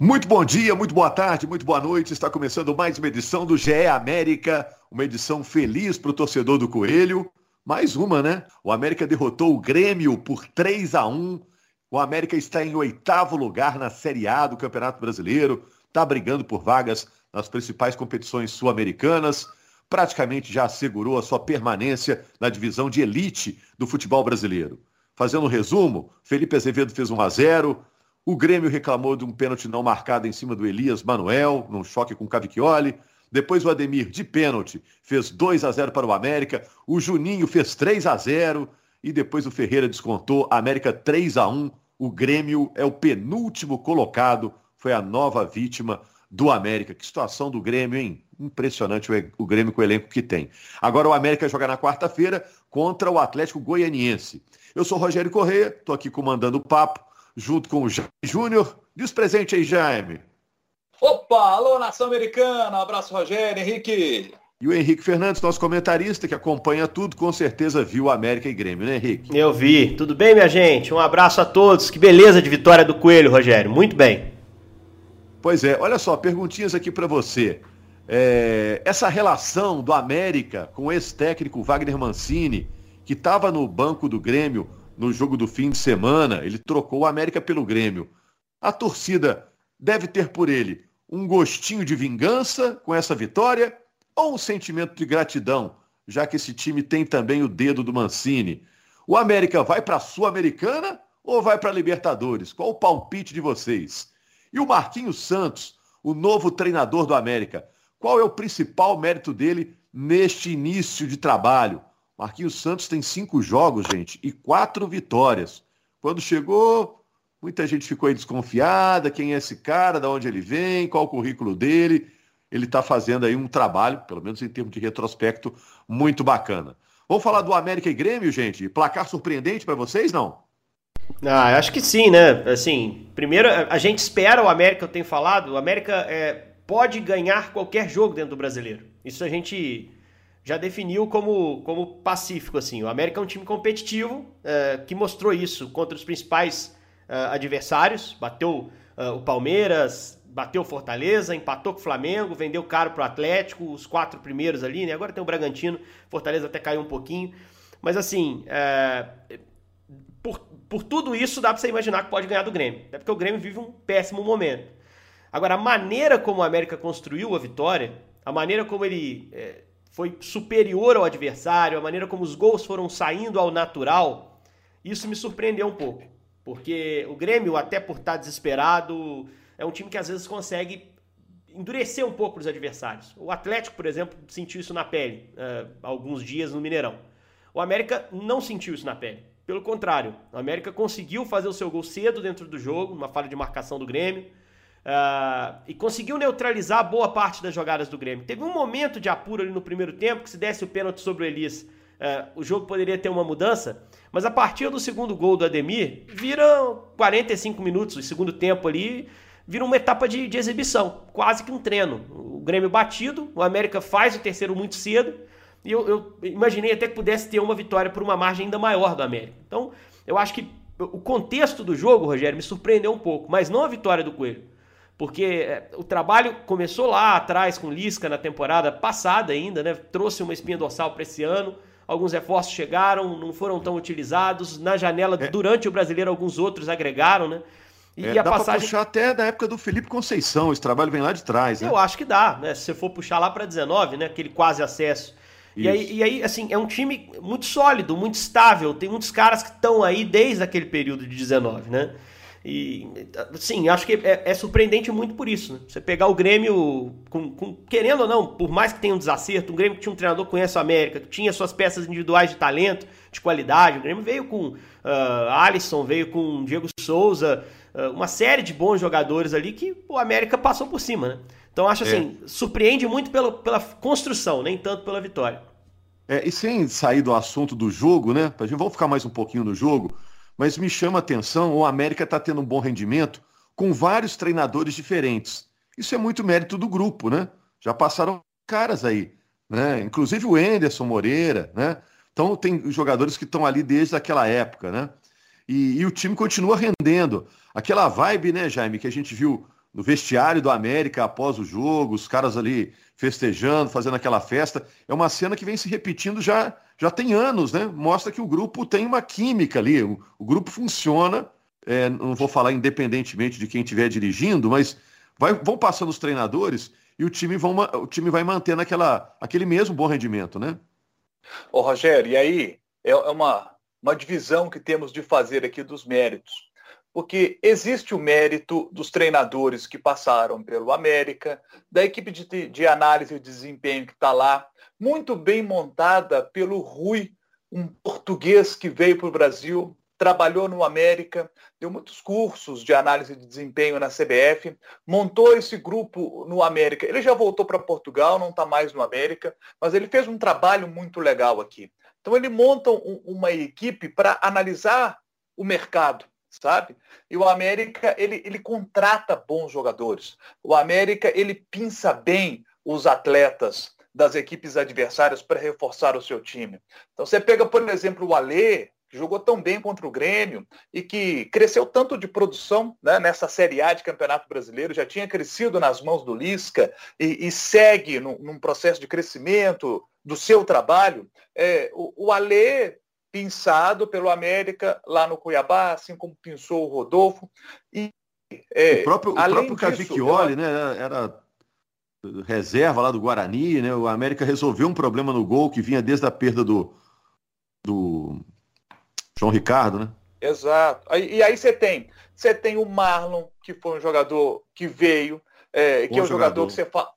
Muito bom dia, muito boa tarde, muito boa noite. Está começando mais uma edição do GE América, uma edição feliz para o torcedor do Coelho. Mais uma, né? O América derrotou o Grêmio por 3 a 1. O América está em oitavo lugar na Série A do Campeonato Brasileiro, está brigando por vagas nas principais competições sul-americanas, praticamente já assegurou a sua permanência na divisão de elite do futebol brasileiro. Fazendo um resumo, Felipe Azevedo fez 1 a 0, o Grêmio reclamou de um pênalti não marcado em cima do Elias Manuel, num choque com o Cavicchioli. Depois o Ademir, de pênalti, fez 2 a 0 para o América. O Juninho fez 3 a 0 e depois o Ferreira descontou. América 3 a 1. O Grêmio é o penúltimo colocado, foi a nova vítima do América. Que situação do Grêmio, hein? Impressionante o Grêmio com o elenco que tem. Agora o América joga na quarta-feira contra o Atlético Goianiense. Eu sou Rogério Corrêa, estou aqui comandando o papo junto com o Jaime Júnior. Diz presente aí, Jaime. Opa, alô, nação americana. Abraço, Rogério, Henrique. E o Henrique Fernandes, nosso comentarista, que acompanha tudo, com certeza viu América e Grêmio, né, Henrique? Eu vi. Tudo bem, minha gente? Um abraço a todos. Que beleza de vitória do Coelho, Rogério. Muito bem. Pois é, olha só, perguntinhas aqui para você. É, essa relação do América com o ex-técnico Wagner Mancini, que estava no banco do Grêmio no jogo do fim de semana, ele trocou o América pelo Grêmio. A torcida deve ter por ele um gostinho de vingança com essa vitória ou um sentimento de gratidão, já que esse time tem também o dedo do Mancini. O América vai para a Sul-Americana ou vai para a Libertadores? Qual o palpite de vocês? E o Marquinhos Santos, o novo treinador do América, qual é o principal mérito dele neste início de trabalho? Marquinhos Santos tem cinco jogos, gente, e quatro vitórias. Quando chegou, muita gente ficou aí desconfiada, quem é esse cara, de onde ele vem, qual o currículo dele. Ele está fazendo aí um trabalho, pelo menos em termos de retrospecto, muito bacana. Vamos falar do América e Grêmio, gente? Placar surpreendente para vocês, não? Ah, acho que sim, né? Assim, primeiro, a gente espera o América, eu tenho falado, o América é, pode ganhar qualquer jogo dentro do brasileiro. Isso a gente já definiu como, como pacífico. assim. O América é um time competitivo é, que mostrou isso contra os principais é, adversários. Bateu é, o Palmeiras, bateu o Fortaleza, empatou com o Flamengo, vendeu caro para o Atlético, os quatro primeiros ali, né? Agora tem o Bragantino, Fortaleza até caiu um pouquinho. Mas assim, por, por tudo isso dá para você imaginar que pode ganhar do Grêmio. É porque o Grêmio vive um péssimo momento. Agora, a maneira como o América construiu a vitória, a maneira como ele é, foi superior ao adversário, a maneira como os gols foram saindo ao natural, isso me surpreendeu um pouco. Porque o Grêmio, até por estar desesperado, é um time que às vezes consegue endurecer um pouco os adversários. O Atlético, por exemplo, sentiu isso na pele uh, alguns dias no Mineirão. O América não sentiu isso na pele. Pelo contrário, o América conseguiu fazer o seu gol cedo dentro do jogo, uma falha de marcação do Grêmio. Uh, e conseguiu neutralizar boa parte das jogadas do Grêmio. Teve um momento de apuro ali no primeiro tempo, que se desse o pênalti sobre o Elias, uh, o jogo poderia ter uma mudança, mas a partir do segundo gol do Ademir, viram 45 minutos, o segundo tempo ali, vira uma etapa de, de, exibição, quase que um treino. O Grêmio batido, o América faz o terceiro muito cedo, e eu, eu imaginei até que pudesse ter uma vitória por uma margem ainda maior do América. Então, eu acho que o contexto do jogo, Rogério, me surpreendeu um pouco, mas não a vitória do Coelho porque é, o trabalho começou lá atrás com Lisca na temporada passada ainda, né? Trouxe uma espinha dorsal para esse ano. Alguns reforços chegaram, não foram tão utilizados. Na janela, é. durante o brasileiro, alguns outros agregaram, né? E é, a dá passagem. puxar até da época do Felipe Conceição, esse trabalho vem lá de trás, né? Eu acho que dá, né? Se você for puxar lá para 19, né? Aquele quase acesso. E aí, e aí, assim, é um time muito sólido, muito estável. Tem muitos caras que estão aí desde aquele período de 19, né? E, sim, acho que é, é, surpreendente muito por isso. Né? Você pegar o Grêmio, com, com, querendo ou não, por mais que tenha um desacerto, um Grêmio que tinha um treinador que conhece a América, que tinha suas peças individuais de talento, de qualidade. O Grêmio veio com uh, Alisson, veio com Diego Souza, uh, uma série de bons jogadores ali que o América passou por cima. Né? Então acho assim, é. surpreende muito pela, pela construção, nem tanto pela vitória. É, e sem sair do assunto do jogo, né? Vamos ficar mais um pouquinho no jogo mas me chama a atenção, o América está tendo um bom rendimento com vários treinadores diferentes. Isso é muito mérito do grupo, né? Já passaram caras aí, né? Inclusive o Enderson Moreira, né? Então tem jogadores que estão ali desde aquela época, né? E, e, o time continua rendendo. Aquela vibe, né, Jaime, que a gente viu no vestiário do América após o jogo, os caras ali festejando, fazendo aquela festa. É uma cena que vem se repetindo já, já tem anos, né? Mostra que o grupo tem uma química ali, o, o grupo funciona. É, não vou falar independentemente de quem estiver dirigindo, mas vai, vão passando os treinadores e o time, vão, o time vai mantendo aquela, aquele mesmo bom rendimento, né? Ô, Rogério, e aí é, é uma, uma divisão que temos de fazer aqui dos méritos porque existe o mérito dos treinadores que passaram pelo América, da equipe de, de análise de desempenho que está lá, muito bem montada pelo Rui, um português que veio para o Brasil, trabalhou no América, deu muitos cursos de análise de desempenho na CBF, montou esse grupo no América. Ele já voltou para Portugal, não está mais no América, mas ele fez um trabalho muito legal aqui. Então ele monta um, uma equipe para analisar o mercado, sabe? E o América, ele, ele contrata bons jogadores. O América, ele pinça bem os atletas das equipes adversárias para reforçar o seu time. Então você pega, por exemplo, o Alê, que jogou tão bem contra o Grêmio e que cresceu tanto de produção né, nessa Série A de Campeonato Brasileiro, já tinha crescido nas mãos do Lisca e, e segue no, num processo de crescimento do seu trabalho. É, o, o Alê pinçado pelo América lá no Cuiabá, assim como pinçou o Rodolfo. E, é, o próprio, o próprio Cavicchioli, né, era reserva lá do Guarani, né? O América resolveu um problema no gol que vinha desde a perda do, do João Ricardo, né? Exato. E aí você tem, você tem o Marlon, que foi um jogador que veio, é, que é um jogador, jogador que você fala,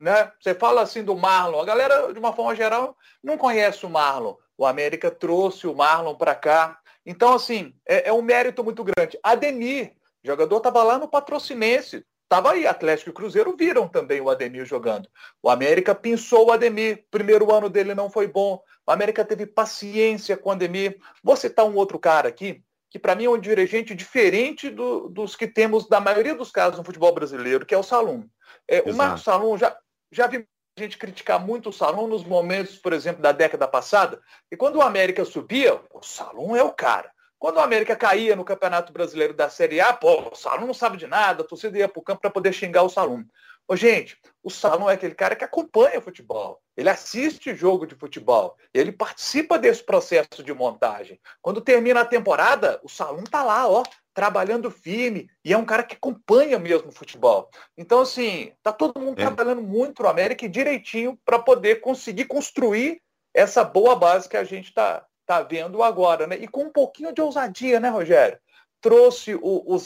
né? Você fala assim do Marlon, a galera de uma forma geral não conhece o Marlon. O América trouxe o Marlon para cá. Então, assim, é, é, um mérito muito grande. Ademir, jogador estava lá no Patrocinense. Estava aí, Atlético e Cruzeiro viram também o Ademir jogando. O América pinçou o Ademir. Primeiro ano dele não foi bom. O América teve paciência com o Ademir. Vou citar um outro cara aqui, que para mim é um dirigente diferente do, dos que temos na maioria dos casos no futebol brasileiro, que é o Salum. É, o Marcos Salum já, já vi a gente criticar muito o Salom nos momentos, por exemplo, da década passada. E quando o América subia, o Salom é o cara. Quando o América caía no Campeonato Brasileiro da Série A, pô, o Salom não sabe de nada, a torcida ia para o campo para poder xingar o Salom. Ô, gente, o Salom é aquele cara que acompanha o futebol. Ele assiste jogo de futebol. Ele participa desse processo de montagem. Quando termina a temporada, o Salom tá lá, ó, trabalhando firme, e é um cara que acompanha mesmo o futebol. Então, assim, tá todo mundo é. trabalhando muito no América e direitinho para poder conseguir construir essa boa base que a gente está tá vendo agora, né? E com um pouquinho de ousadia, né, Rogério? Trouxe o, o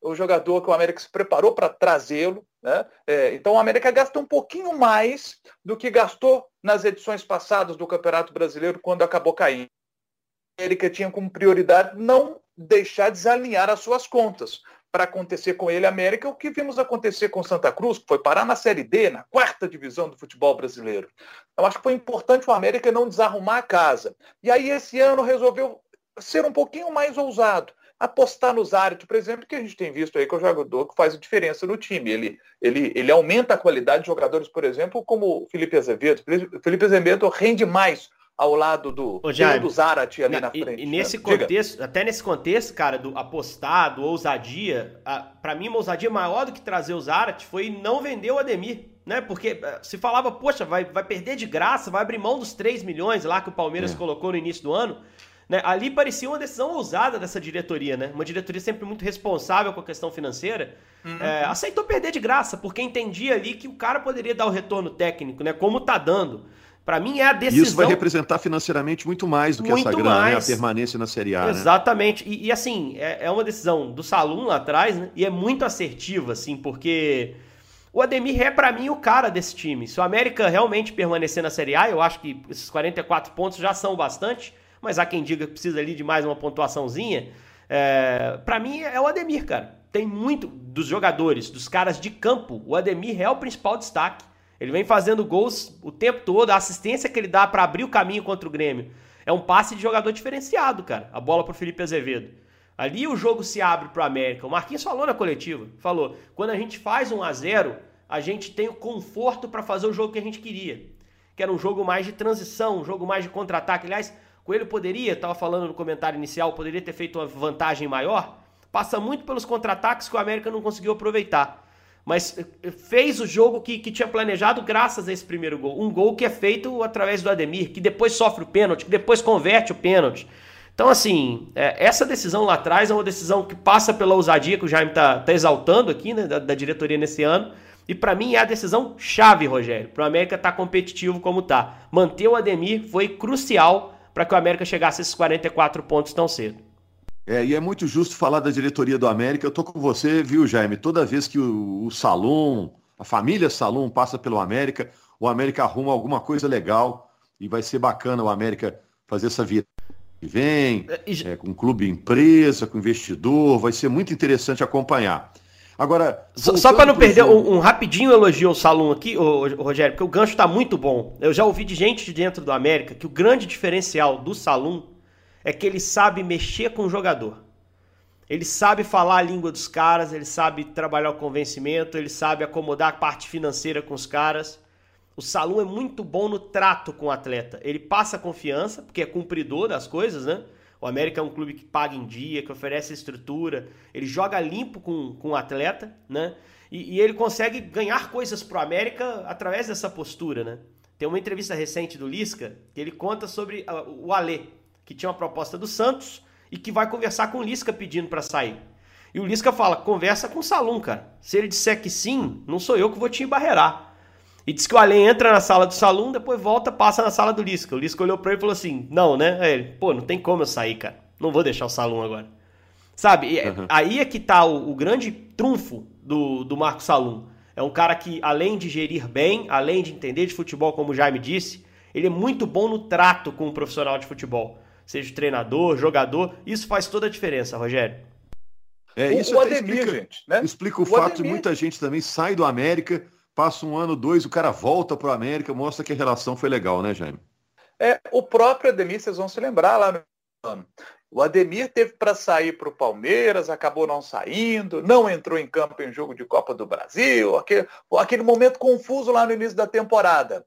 o jogador que o América se preparou para trazê-lo, né? É, então o América gasta um pouquinho mais do que gastou nas edições passadas do Campeonato Brasileiro quando acabou caindo. A América tinha como prioridade não deixar desalinhar as suas contas. Para acontecer com ele, América, o que vimos acontecer com Santa Cruz, que foi parar na Série D, na quarta divisão do futebol brasileiro. Eu acho que foi importante o América não desarrumar a casa. E aí, esse ano, resolveu ser um pouquinho mais ousado apostar no Zarit, por exemplo, que a gente tem visto aí que é o jogador que faz a diferença no time. Ele, ele, ele aumenta a qualidade de jogadores, por exemplo, como o Felipe Azevedo. Felipe Azevedo rende mais ao lado do, do Zarate ali na, na frente. E, e né? nesse né? contexto, Diga. até nesse contexto, cara, do apostar, do ousadia, para mim uma ousadia maior do que trazer o Zarate foi não vender o Ademir, né? Porque eh, se falava, poxa, vai, vai perder de graça, vai abrir mão dos 3 milhões lá que o Palmeiras é. colocou no início do ano. Né? Ali parecia uma decisão ousada dessa diretoria, né? Uma diretoria sempre muito responsável com a questão financeira. Uhum. É, aceitou perder de graça, porque entendia ali que o cara poderia dar o retorno técnico, né? Como tá dando. Para mim é a decisão. Isso vai representar financeiramente muito mais do que muito essa grana, né? a permanência na Série A. Né? Exatamente. Né? E, e, assim, é, é, uma decisão do Salum lá atrás, né? E é muito assertiva, assim, porque o Ademir é para mim o cara desse time. Se o América realmente permanecer na Série A, eu acho que esses 44 pontos já são bastante, mas há quem diga que precisa ali de mais uma pontuaçãozinha. É, para mim é o Ademir, cara. Tem muito dos jogadores, dos caras de campo, o Ademir é o principal destaque. Ele vem fazendo gols o tempo todo, a assistência que ele dá para abrir o caminho contra o Grêmio é um passe de jogador diferenciado, cara. A bola pro Felipe Azevedo. Ali o jogo se abre pro América. O Marquinhos falou na coletiva, falou: "Quando a gente faz um a 0, a gente tem o conforto para fazer o jogo que a gente queria, que era um jogo mais de transição, um jogo mais de contra-ataque. Aliás, Coelho poderia, estava falando no comentário inicial, poderia ter feito uma vantagem maior, passa muito pelos contra-ataques que o América não conseguiu aproveitar. Mas eh, fez o jogo que, que tinha planejado graças a esse primeiro gol. Um gol que é feito através do Ademir, que depois sofre o pênalti, que depois converte o pênalti. Então, assim, é, essa decisão lá atrás é uma decisão que passa pela ousadia que o Jaime está tá exaltando aqui, né, da, da diretoria nesse ano. E para mim é a decisão chave, Rogério, para o América estar tá competitivo como tá. Manter o Ademir foi crucial para que o América chegasse a esses 44 pontos tão cedo. É, e é muito justo falar da diretoria do América. Eu tô com você, viu, Jaime? Toda vez que o, o Salom, a família Salom passa pelo América, o América arruma alguma coisa legal e vai ser bacana o América fazer essa vida. Vem, é, com clube empresa, com investidor, vai ser muito interessante acompanhar. Agora. Só, só para não perder, um, um, rapidinho elogio ao Salom aqui, ô, ô, Rogério, porque o gancho está muito bom. Eu já ouvi de gente de dentro do América que o grande diferencial do Salom é que ele sabe mexer com o jogador. Ele sabe falar a língua dos caras, ele sabe trabalhar o convencimento, ele sabe acomodar a parte financeira com os caras. O Salum é muito bom no trato com o atleta. Ele passa confiança, porque é cumpridor das coisas, né? O América é um clube que paga em dia, que oferece estrutura. Ele joga limpo com, com o atleta, né? E, e ele consegue ganhar coisas pro América através dessa postura, né? Tem uma entrevista recente do Lisca que ele conta sobre o Alê, que tinha uma proposta do Santos e que vai conversar com o Lisca pedindo para sair. E o Lisca fala: conversa com o Salum, cara. Se ele disser que sim, não sou eu que vou te embarrear. E diz que o Além entra na sala do Salum, depois volta, passa na sala do Lisca. O Lisca olhou pra ele e falou assim: não, né? Aí ele, pô, não tem como eu sair, cara. Não vou deixar o Salum agora. Sabe? Uhum. Aí é que tá o, o grande trunfo do, do Marco Salum. É um cara que, além de gerir bem, além de entender de futebol, como o Jaime disse, ele é muito bom no trato com o profissional de futebol seja treinador, jogador. Isso faz toda a diferença, Rogério. É, isso o Ademir, explica, gente, né? explica o, o fato Ademir. de muita gente também sai do América, passa um ano, dois, o cara volta para o América, mostra que a relação foi legal, né, Jaime? É, o próprio Ademir, vocês vão se lembrar lá no ano. O Ademir teve para sair para o Palmeiras, acabou não saindo, não entrou em campo em jogo de Copa do Brasil, aquele, aquele momento confuso lá no início da temporada.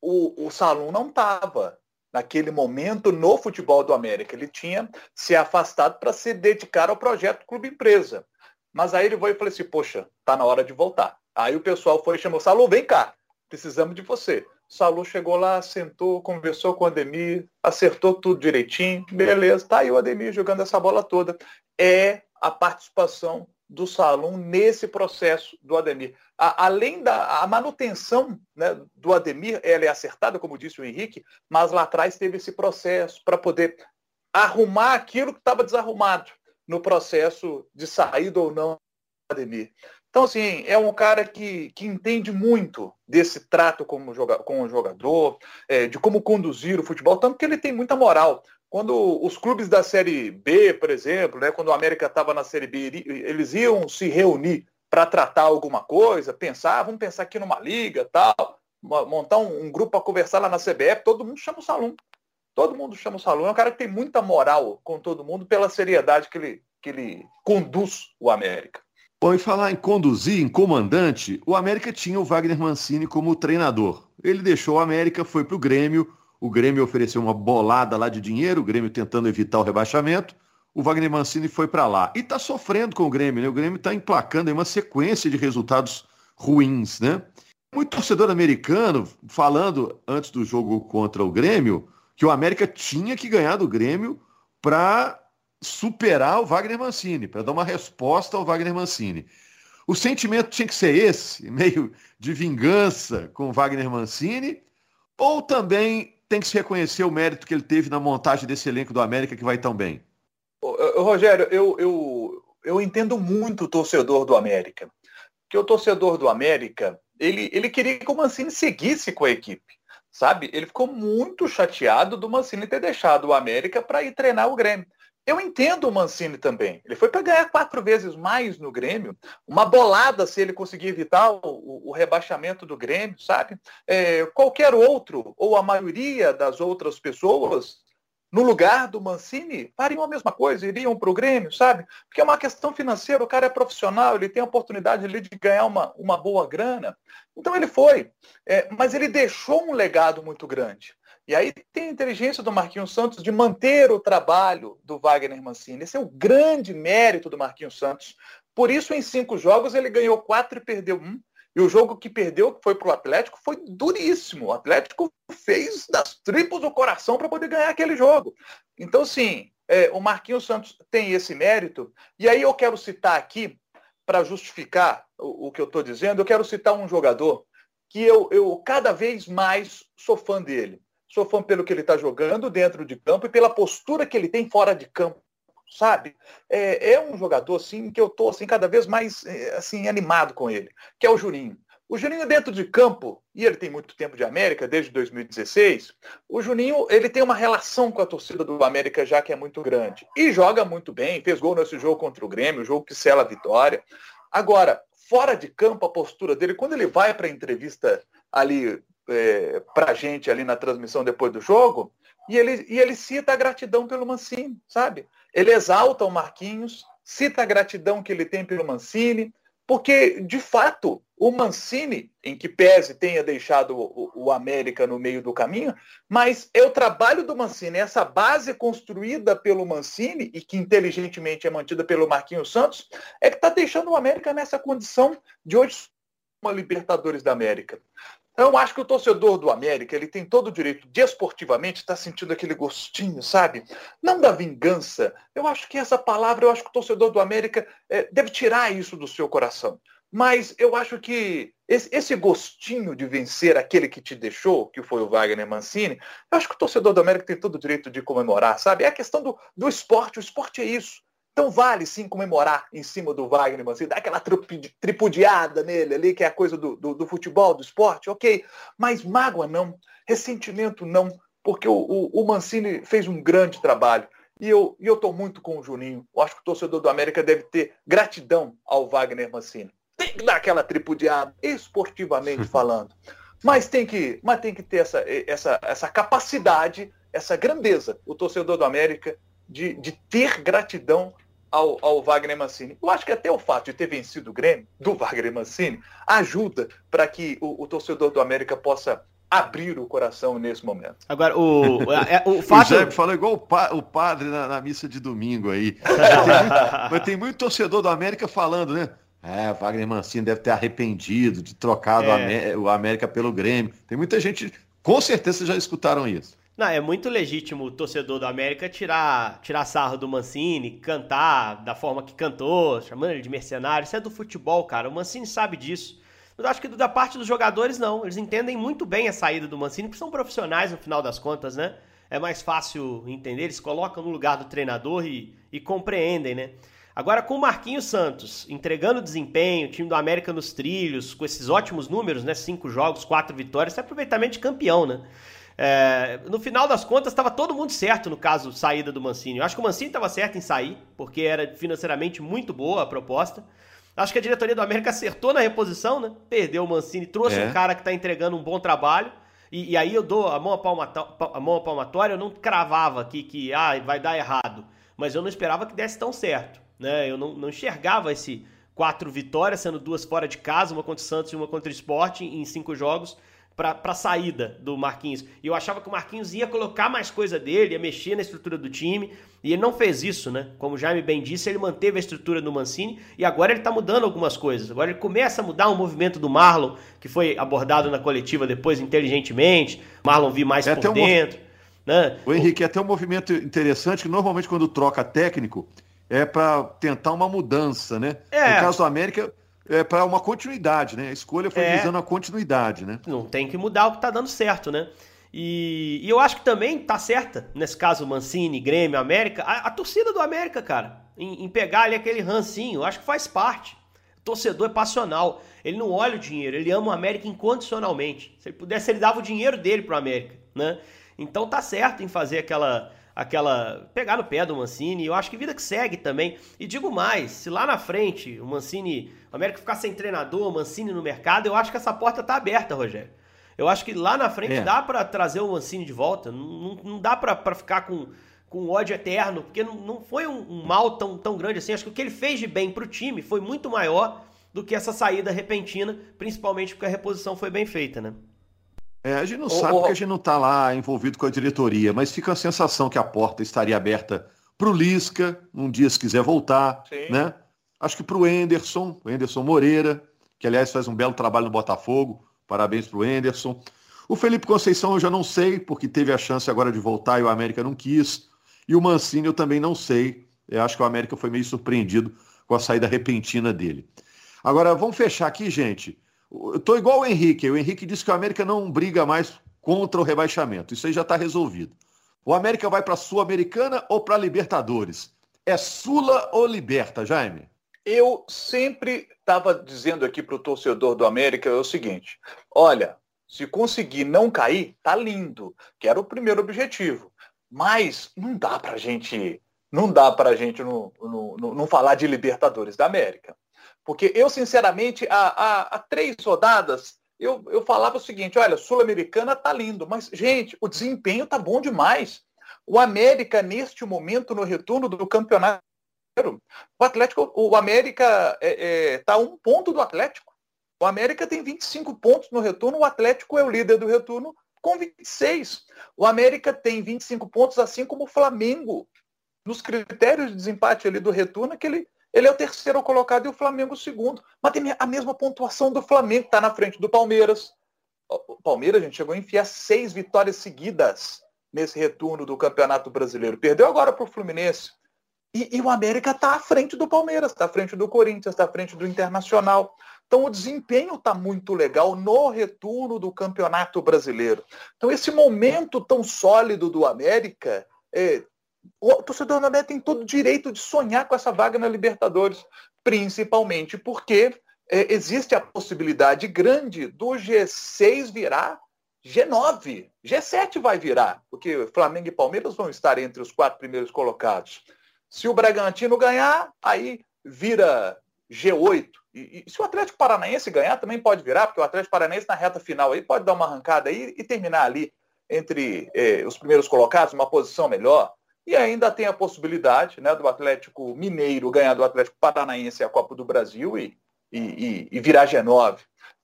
O, o Salum não estava naquele momento no futebol do América. Ele tinha se afastado para se dedicar ao projeto Clube Empresa. Mas aí ele foi e falou assim, poxa, tá na hora de voltar. Aí o pessoal foi e chamou, Salu, vem cá, precisamos de você. Salu chegou lá, sentou, conversou com o Ademir, acertou tudo direitinho, beleza, tá aí o Ademir jogando essa bola toda. É a participação do Salom nesse processo do Ademir. A, além da a manutenção né, do Ademir, ela é acertada, como disse o Henrique, mas lá atrás teve esse processo para poder arrumar aquilo que estava desarrumado no processo de saída ou não do Ademir. Então, assim, é um cara que, que entende muito desse trato como joga, com o jogador, é, de como conduzir o futebol, tanto que ele tem muita moral. Quando os clubes da Série B, por exemplo, né, quando o América estava na Série B, eles iam se reunir para tratar alguma coisa, pensar, ah, vamos pensar aqui numa liga, tal, montar um, um grupo para conversar lá na CBF, todo mundo chama o Salum. Todo mundo chama o Salum. É um cara que tem muita moral com todo mundo pela seriedade que ele, que ele conduz o América. Bom, e falar em conduzir, em comandante, o América tinha o Wagner Mancini como treinador. Ele deixou o América, foi para o Grêmio, o Grêmio ofereceu uma bolada lá de dinheiro, o Grêmio tentando evitar o rebaixamento. O Wagner Mancini foi para lá. E está sofrendo com o Grêmio, né? O Grêmio está emplacando uma sequência de resultados ruins, né? Muito torcedor americano falando antes do jogo contra o Grêmio que o América tinha que ganhar do Grêmio para superar o Wagner Mancini, para dar uma resposta ao Wagner Mancini. O sentimento tinha que ser esse, meio de vingança com o Wagner Mancini, ou também tem que se reconhecer o mérito que ele teve na montagem desse elenco do América que vai tão bem. Rogério, eu, eu, eu entendo muito o torcedor do América. Que o torcedor do América, ele, ele queria que o Mancini seguisse com a equipe. Sabe? Ele ficou muito chateado do Mancini ter deixado o América para ir treinar o Grêmio. Eu entendo o Mancini também. Ele foi para ganhar quatro vezes mais no Grêmio. Uma bolada se ele conseguir evitar o, o rebaixamento do Grêmio, sabe? É, qualquer outro, ou a maioria das outras pessoas, no lugar do Mancini, fariam a mesma coisa, iriam para o Grêmio, sabe? Porque é uma questão financeira, o cara é profissional, ele tem a oportunidade ali de ganhar uma, uma boa grana. Então ele foi. É, mas ele deixou um legado muito grande. E aí tem a inteligência do Marquinhos Santos de manter o trabalho do Wagner Mancini. Esse é o grande mérito do Marquinhos Santos. Por isso, em cinco jogos, ele ganhou quatro e perdeu um. E o jogo que perdeu, que foi para o Atlético, foi duríssimo. O Atlético fez das tripas do coração para poder ganhar aquele jogo. Então, sim, é, o Marquinhos Santos tem esse mérito. E aí eu quero citar aqui, para justificar o, o, que eu estou dizendo, eu quero citar um jogador que eu, eu cada vez mais sou fã dele. Sou fã pelo que ele está jogando dentro de campo e pela postura que ele tem fora de campo sabe? É, é, um jogador assim que eu tô assim cada vez mais é, assim animado com ele, que é o Juninho. O Juninho dentro de campo, e ele tem muito tempo de América, desde 2016, o Juninho ele tem uma relação com a torcida do América já que é muito grande. E joga muito bem, fez gol nesse jogo contra o Grêmio, jogo que sela a vitória. Agora, fora de campo, a postura dele, quando ele vai para a entrevista ali é, para a gente ali na transmissão depois do jogo, e ele, e ele cita a gratidão pelo Mancini, sabe? Ele exalta o Marquinhos, cita a gratidão que ele tem pelo Mancini, porque, de fato, o Mancini, em que pese tenha deixado o, o, América no meio do caminho, mas é o trabalho do Mancini, essa base construída pelo Mancini e que inteligentemente é mantida pelo Marquinhos Santos, é que está deixando o América nessa condição de hoje uma Libertadores da América. Eu acho que o torcedor do América ele tem todo o direito de esportivamente estar tá sentindo aquele gostinho, sabe? Não da vingança. Eu acho que essa palavra, eu acho que o torcedor do América é, deve tirar isso do seu coração. Mas eu acho que esse, esse, gostinho de vencer aquele que te deixou, que foi o Wagner Mancini, eu acho que o torcedor do América tem todo o direito de comemorar, sabe? É a questão do, do esporte. O esporte é isso. Então vale sim comemorar em cima do Wagner Mancini, dar aquela tripudiada nele ali, que é a coisa do, do, do, futebol, do esporte, ok. Mas mágoa não, ressentimento não, porque o, o, o Mancini fez um grande trabalho. E eu estou muito com o Juninho. Eu acho que o torcedor do América deve ter gratidão ao Wagner Mancini. Tem que dar aquela tripudiada, esportivamente falando. Mas tem que, mas tem que ter essa, essa, essa capacidade, essa grandeza, o torcedor do América, de, de ter gratidão ao, ao, Wagner Mancini. Eu acho que até o fato de ter vencido o Grêmio, do Wagner Mancini, ajuda para que o, o, torcedor do América possa abrir o coração nesse momento. Agora, o, é, o fato... O falou igual o, pa, o padre na, na, missa de domingo aí. tem muito, mas tem muito torcedor do América falando, né? É, Wagner Mancini deve ter arrependido de trocar é. o América pelo Grêmio. Tem muita gente, com certeza já escutaram isso. Não, é muito legítimo o torcedor do América tirar, tirar sarro do Mancini, cantar da forma que cantou, chamando ele de mercenário. Isso é do futebol, cara. O Mancini sabe disso. Mas acho que da parte dos jogadores, não. Eles entendem muito bem a saída do Mancini, porque são profissionais no final das contas, né? É mais fácil entender, eles colocam no lugar do treinador e, e compreendem, né? Agora, com o Marquinhos Santos entregando desempenho, time do América nos trilhos, com esses ótimos números, né? Cinco jogos, quatro vitórias, é aproveitamento de campeão, né? É, no final das contas, estava todo mundo certo no caso saída do Mancini. Eu acho que o Mancini estava certo em sair, porque era financeiramente muito boa a proposta. Acho que a diretoria do América acertou na reposição, né? Perdeu o Mancini, trouxe é. um cara que está entregando um bom trabalho. E, e, aí eu dou a mão, a, mão a palmatória, eu não cravava aqui que ah, vai dar errado. Mas eu não esperava que desse tão certo. Né? Eu não, não enxergava esse quatro vitórias, sendo duas fora de casa, uma contra o Santos e uma contra o Sport em cinco jogos para a saída do Marquinhos. E eu achava que o Marquinhos ia colocar mais coisa dele, ia mexer na estrutura do time, e ele não fez isso, né? Como o Jaime bem disse, ele manteve a estrutura do Mancini e agora ele está mudando algumas coisas. Agora ele começa a mudar o movimento do Marlon, que foi abordado na coletiva depois inteligentemente. Marlon vi mais é por dentro. Um... Né? O Henrique, é até um movimento interessante que normalmente quando troca técnico é para tentar uma mudança, né? É. No caso do América, é, para uma continuidade, né? A escolha foi é, visando a continuidade, né? Não tem que mudar o que está dando certo, né? E, e, eu acho que também tá certa, nesse caso, Mancini, Grêmio, América, a, a torcida do América, cara, em, em, pegar ali aquele rancinho, acho que faz parte. O torcedor é passional, ele não olha o dinheiro, ele ama o América incondicionalmente. Se ele pudesse, ele dava o dinheiro dele pro América, né? Então tá certo em fazer aquela aquela pegar no pé do Mancini. Eu acho que vida que segue também. E digo mais, se lá na frente o Mancini, o América ficar sem treinador, o Mancini no mercado, eu acho que essa porta tá aberta, Rogério. Eu acho que lá na frente é. dá para trazer o Mancini de volta. Não, não dá para ficar com, com ódio eterno, porque não, não foi um, um, mal tão, tão grande assim. Acho que o que ele fez de bem pro time foi muito maior do que essa saída repentina, principalmente porque a reposição foi bem feita, né? É, a gente não sabe porque a gente não está lá envolvido com a diretoria, mas fica a sensação que a porta estaria aberta para o Lisca, um dia se quiser voltar, Sim. né? Acho que para o Enderson, o Enderson Moreira, que aliás faz um belo trabalho no Botafogo, parabéns para o Enderson. O Felipe Conceição eu já não sei, porque teve a chance agora de voltar e o América não quis. E o Mancini eu também não sei. Eu acho que o América foi meio surpreendido com a saída repentina dele. Agora, vamos fechar aqui, gente. Eu igual o Henrique. O Henrique disse que o América não briga mais contra o rebaixamento. Isso aí já está resolvido. O América vai para a Sul-Americana ou para a Libertadores? É Sula ou Liberta, Jaime? Eu sempre estava dizendo aqui para o torcedor do América o seguinte: olha, se conseguir não cair, tá lindo, que era o primeiro objetivo. Mas não dá para gente, não dá para gente não, não, não falar de Libertadores da América. Porque eu, sinceramente, há, há, há três rodadas, eu, eu falava o seguinte, olha, Sul-Americana tá lindo, mas, gente, o desempenho tá bom demais. O América, neste momento, no retorno do campeonato, o Atlético, o América é, é, tá um ponto do Atlético. O América tem 25 pontos no retorno, o Atlético é o líder do retorno com 26. O América tem 25 pontos, assim como o Flamengo. Nos critérios de desempate ali do retorno, que ele é o terceiro colocado e o Flamengo o segundo. Mas tem a mesma pontuação do Flamengo, está na frente do Palmeiras. O Palmeiras, gente, chegou a enfiar seis vitórias seguidas nesse retorno do Campeonato Brasileiro. Perdeu agora para o Fluminense. E, e, o América está à frente do Palmeiras, está à frente do Corinthians, está à frente do Internacional. Então o desempenho está muito legal no retorno do Campeonato Brasileiro. Então esse momento tão sólido do América é, o torcedor do América tem todo o direito de sonhar com essa vaga na Libertadores, principalmente porque é, existe a possibilidade grande do G6 virar G9. G7 vai virar, porque Flamengo e Palmeiras vão estar entre os quatro primeiros colocados. Se o Bragantino ganhar, aí vira G8. E, e, se o Atlético Paranaense ganhar, também pode virar, porque o Atlético Paranaense na reta final aí pode dar uma arrancada aí e terminar ali entre eh, os primeiros colocados, uma posição melhor. E ainda tem a possibilidade né, do Atlético Mineiro ganhar do Atlético Paranaense a Copa do Brasil e, e, e virar G9.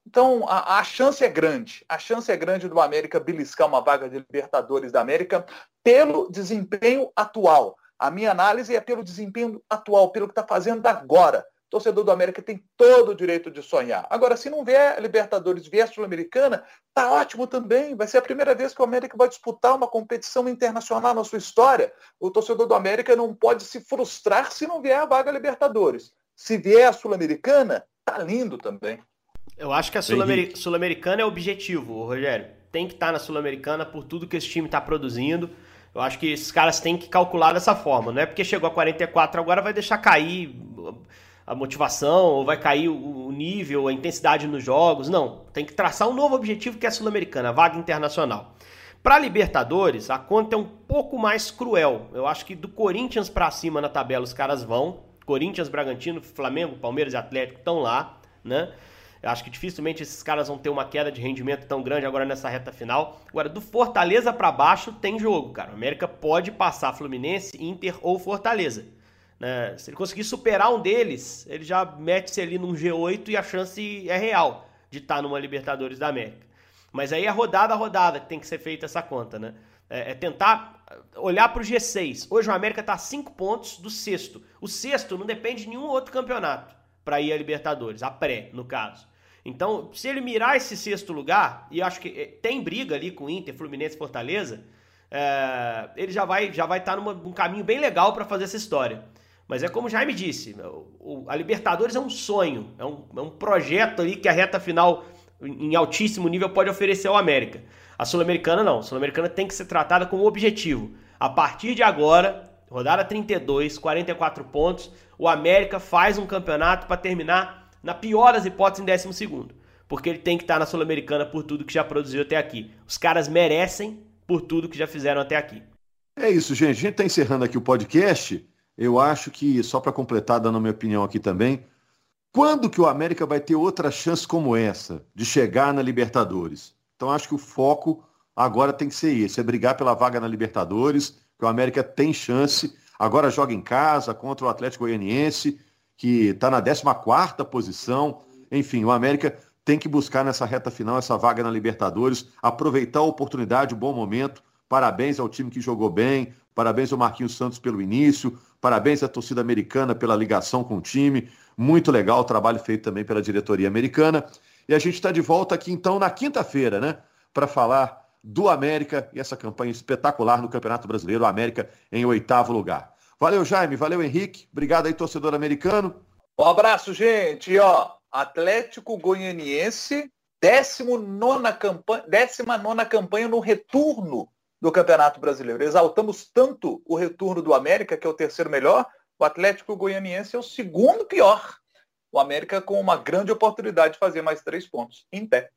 Então a, a, chance é grande. A chance é grande do América beliscar uma vaga de Libertadores da América pelo desempenho atual. A minha análise é pelo desempenho atual, pelo que está fazendo agora torcedor do América tem todo o direito de sonhar. Agora, se não vier Libertadores, vier Sul-Americana, tá ótimo também. Vai ser a primeira vez que o América vai disputar uma competição internacional na sua história. O torcedor do América não pode se frustrar se não vier a vaga Libertadores. Se vier a Sul-Americana, tá lindo também. Eu acho que a Sul-Americana é objetivo, Rogério. Tem que estar tá na Sul-Americana por tudo que esse time está produzindo. Eu acho que esses caras têm que calcular dessa forma. Não é porque chegou a 44 agora vai deixar cair a motivação, ou vai cair o nível, a intensidade nos jogos. Não, tem que traçar um novo objetivo que é a Sul-Americana, a vaga internacional. Para Libertadores, a conta é um pouco mais cruel. Eu acho que do Corinthians para cima na tabela os caras vão. Corinthians, Bragantino, Flamengo, Palmeiras e Atlético estão lá, né? Eu acho que dificilmente esses caras vão ter uma queda de rendimento tão grande agora nessa reta final. Agora, do Fortaleza para baixo tem jogo, cara. O América pode passar Fluminense, Inter ou Fortaleza. Né? Se ele conseguir superar um deles, ele já mete-se ali num G8 e a chance é real de estar tá numa Libertadores da América. Mas aí é rodada a rodada que tem que ser feita essa conta, né? É, é tentar olhar para o G6. Hoje o América está a 5 pontos do sexto. O sexto não depende de nenhum outro campeonato para ir a Libertadores, a pré, no caso. Então, se ele mirar esse sexto lugar, e acho que é, tem briga ali com Inter, Fluminense Fortaleza, é, ele já vai já vai estar tá num caminho bem legal para fazer essa história. Mas é como o Jaime disse, a Libertadores é um sonho, é um, é um projeto ali que a reta final em altíssimo nível pode oferecer ao América. A Sul-Americana não, a Sul-Americana tem que ser tratada como objetivo. A partir de agora, rodada 32, 44 pontos, o América faz um campeonato para terminar, na pior das hipóteses, em 12 porque ele tem que estar na Sul-Americana por tudo que já produziu até aqui. Os caras merecem por tudo que já fizeram até aqui. É isso, gente. A gente está encerrando aqui o podcast. Eu acho que, só para completar, dando a minha opinião aqui também, quando que o América vai ter outra chance como essa, de chegar na Libertadores? Então acho que o foco agora tem que ser esse, é brigar pela vaga na Libertadores, que o América tem chance, agora joga em casa contra o Atlético Goianiense, que está na 14ª posição, enfim, o América tem que buscar nessa reta final essa vaga na Libertadores, aproveitar a oportunidade, o bom momento. Parabéns ao time que jogou bem, parabéns ao Marquinhos Santos pelo início, parabéns à torcida americana pela ligação com o time. Muito legal o trabalho feito também pela diretoria americana. E a gente está de volta aqui então na quinta-feira, né? Para falar do América e essa campanha espetacular no Campeonato Brasileiro, América em oitavo lugar. Valeu, Jaime, valeu, Henrique. Obrigado aí, torcedor americano. Um abraço, gente. E, ó, Atlético Goianiense, 19 campanha, 19 campanha no retorno do Campeonato Brasileiro. Exaltamos tanto o retorno do América, que é o terceiro melhor, o Atlético Goianiense é o segundo pior. O América com uma grande oportunidade de fazer mais três pontos em pé.